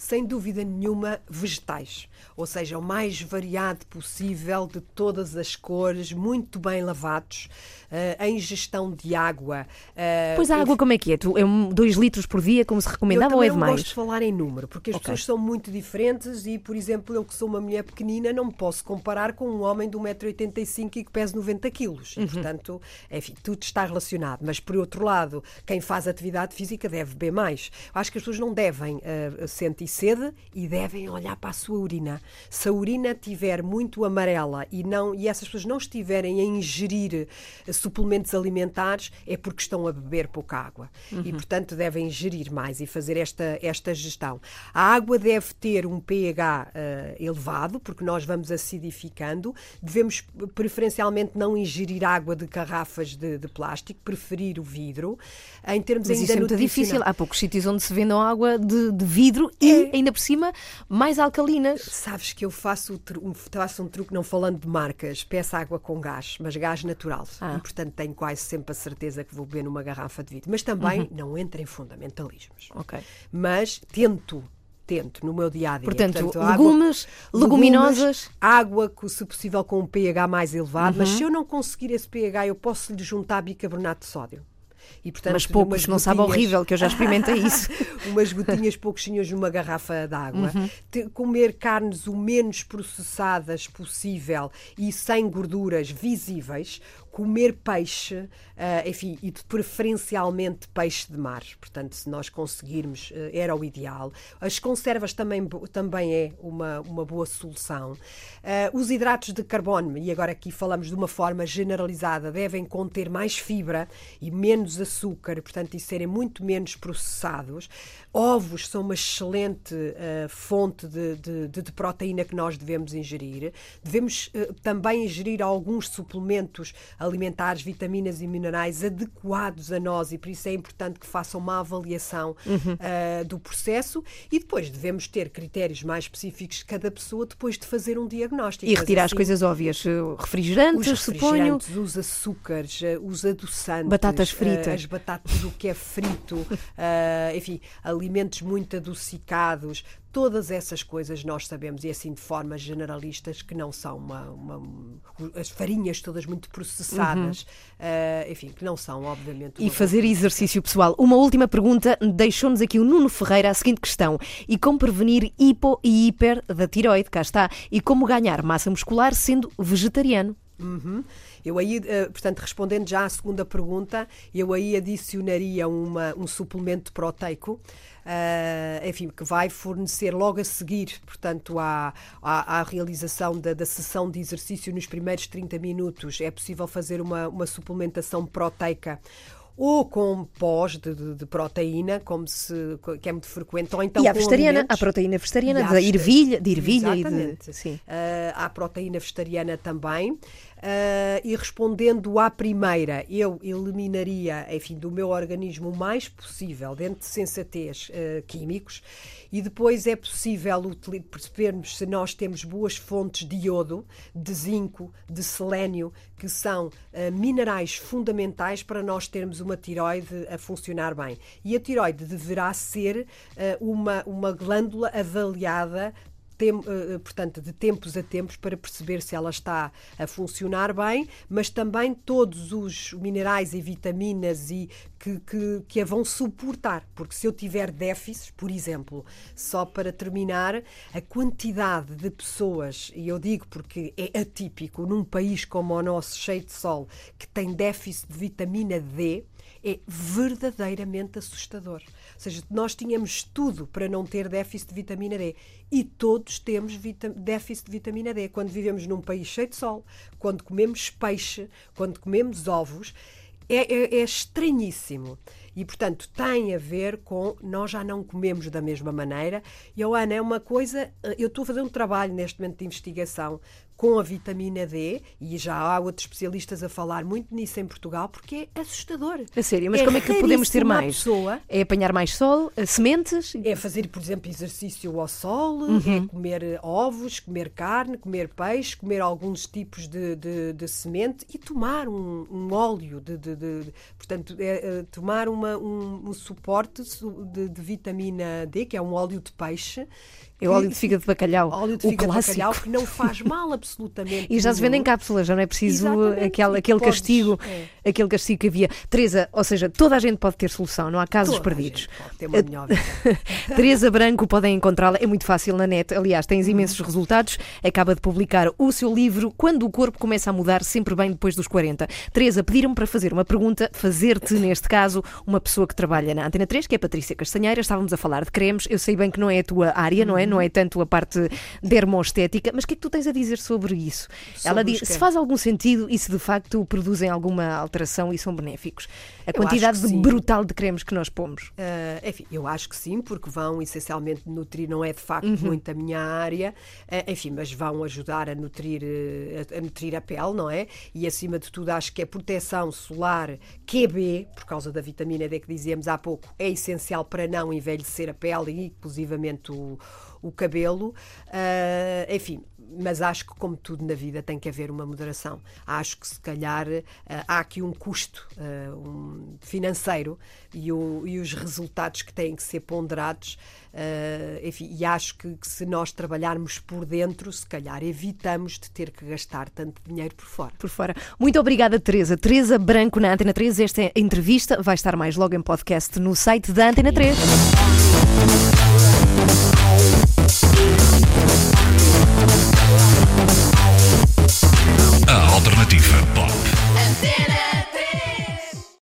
Sem dúvida nenhuma, vegetais. Ou seja, o mais variado possível, de todas as cores, muito bem lavados, eh, em gestão de água. eh, Pois a água como é que é? Tu, é 2 litros por dia, como se recomendava, eu ou é demais? gosto de falar em número, porque as Ok. pessoas são muito diferentes e, por exemplo, eu que sou uma mulher pequenina não me posso comparar com um homem de 1,85m e que pesa 90 quilos. Uhum. Portanto, enfim, tudo está relacionado. Mas, por outro lado, quem faz atividade física deve beber mais. Eu Acho que as pessoas não devem eh, sentir sede e devem olhar para a sua urina. Se a urina tiver muito amarela e, não, e essas pessoas não estiverem a ingerir eh, suplementos alimentares, é porque estão a beber pouca água. E, portanto, devem ingerir mais e fazer esta, esta gestão. A água deve ter um pH eh, elevado, porque nós vamos acidificando. Devemos, preferencialmente, não ingerir água de garrafas de, de plástico, preferir o vidro. Em termos Mas ainda isso é muito difícil. Há poucos sítios onde se vendam água de, de vidro e, Ainda por cima, mais alcalinas. Sabes que eu faço, um, faço um truque, não falando de marcas, peço água com gás, mas gás natural. Ah. E, portanto, tenho quase sempre a certeza que vou beber numa garrafa de vidro. Mas também Uhum. não entra em fundamentalismos. Ok. Mas tento. Tento no meu dia a dia. Portanto, água- legumes, leguminosas. água, com, se possível, com um pH mais elevado. Mas Uhum. se eu não conseguir esse pH, eu posso lhe juntar bicarbonato de sódio. E, portanto, Mas poucos, não sabe horrível, que eu já experimentei <laughs> isso. umas gotinhas pouquinhos numa garrafa de água, Uhum. Te- comer carnes o menos processadas possível e sem gorduras visíveis, comer peixe, ah, enfim, e de- preferencialmente peixe de mar. Portanto, se nós conseguirmos, eh, era o ideal. As conservas também, também é uma, uma boa solução. Ah, os hidratos de carbono, e agora aqui falamos de uma forma generalizada, devem conter mais fibra e menos açúcar, portanto, e serem muito menos processados. Ovos são uma excelente ah, fonte de, de- de- proteína que nós devemos ingerir. Devemos eh, também ingerir alguns suplementos alimentares, vitaminas e minerais adequados a nós, e por isso é importante que façam uma avaliação Uhum. ah, do processo. E depois devemos ter critérios mais específicos de cada pessoa depois de fazer um diagnóstico. E retirar as assim, coisas óbvias. Refrigerantes, os suponho. refrigerantes, os açúcares, os adoçantes, Batatas fritas. as batatas, o que é frito, <laughs> enfim, alimentos muito adocicados, todas essas coisas nós sabemos, e assim de forma generalistas, que não são uma, uma- as farinhas todas muito processadas, eh, enfim, que não são, obviamente. Uhum. E fazer exercício pessoal. Uma última pergunta deixou-nos aqui o Nuno Ferreira a seguinte questão: e como prevenir hipo e hiper da tiroide? Cá está. E como ganhar massa muscular sendo vegetariano? Uhum. Eu aí, eh, portanto, respondendo já à segunda pergunta, eu aí adicionaria uma, um suplemento proteico, eh, enfim, que vai fornecer logo a seguir, portanto, à, à, à realização da, da sessão de exercício nos primeiros 30 minutos, é possível fazer uma, uma suplementação proteica ou com pós de, de- de proteína, como se, que é muito frequente, ou então e a vegetariana, alimentos. a proteína vegetariana E da vegeta- ervilha, de ervilha e de. Exatamente. Sim. Ah, há proteína vegetariana também. Ah, e respondendo à primeira, eu eliminaria, enfim, do meu organismo o mais possível, dentro de sensatez, ah, químicos. E depois é possível percebermos se nós temos boas fontes de iodo, de zinco, de selênio, que são ah, minerais fundamentais para nós termos uma tiroide a funcionar bem. E a tiroide deverá ser uma, uma glândula avaliada tem- eh, portanto, de tempos a tempos para perceber se ela está a funcionar bem, mas também todos os minerais e vitaminas e que, que, que a vão suportar. Porque se eu tiver déficits, por exemplo, só para terminar, a quantidade de pessoas, e eu digo porque é atípico, num país como o nosso, cheio de sol, que tem déficit de vitamina D, é verdadeiramente assustador. Seja, nós tínhamos tudo para não ter déficit de vitamina D e todos temos déficit de vitamina D. Quando vivemos num país cheio de sol, quando comemos peixe, quando comemos ovos, é, é- é estranhíssimo. E, portanto, tem a ver com nós já não comemos da mesma maneira. E, oh, Ana, é uma coisa. eh, Eu estou a fazer um trabalho neste momento de investigação com a vitamina D e já há outros especialistas a falar muito nisso em Portugal porque é assustador. A sério, mas como é que podemos ter mais? Pessoa É apanhar mais sol, eh, sementes? é fazer, por exemplo, exercício ao sol, Uhum. é comer eh, ovos, comer carne, comer peixe, comer alguns tipos de, de, de semente e tomar um, um óleo, de, de- portanto, é, é, tomar uma, um, um suporte su- de, de vitamina D, que é um óleo de peixe. É o óleo de fígado de bacalhau, <laughs> Óleo de o fígado de bacalhau, que não faz mal absolutamente. <laughs> E já se vende em cápsulas, já não é preciso Exatamente, aquele, aquele castigo, é. aquele castigo que havia. Teresa, ou seja, toda a gente pode ter solução, não há casos Toda a perdidos. gente pode ter uma melhor vida. <laughs> Teresa Branco podem encontrá-la, é muito fácil na net. Aliás, tens imensos resultados. Acaba de publicar o seu livro Quando o corpo começa a mudar, sempre bem depois dos 40. Teresa, pediram-me para fazer uma pergunta, fazer-te, neste caso, uma pessoa que trabalha na Antena 3, que é a Patrícia Castanheira. Estávamos a falar de cremes. Eu sei bem que não é a tua área, não é? Não é tanto a parte dermoestética, mas o que é que tu tens a dizer sobre isso? Ela Sobre diz os se faz algum sentido e se de facto produzem alguma alteração e são benéficos. A Eu quantidade de brutal de cremes que nós pomos. Ah, enfim, eu acho que sim, porque vão essencialmente nutrir, não é de facto Uhum. muito a minha área, ah, enfim, mas vão ajudar a nutrir, eh, a, a nutrir a pele, não é? E acima de tudo, acho que a proteção solar QB, por causa da vitamina D que dizíamos há pouco, é essencial para não envelhecer a pele e, inclusivamente, o, o cabelo. Ah, enfim, mas acho que, como tudo na vida, tem que haver uma moderação. Acho que, se calhar, ah, há aqui um custo ah, um financeiro e, o- e os resultados que têm que ser ponderados. enfim, e acho que, que se nós trabalharmos por dentro, se calhar evitamos de ter que gastar tanto dinheiro por fora. por fora. Muito obrigada, Teresa. Teresa Branco na Antena 3. Esta entrevista vai estar mais logo em podcast no site da Antena 3. A alternativa pop.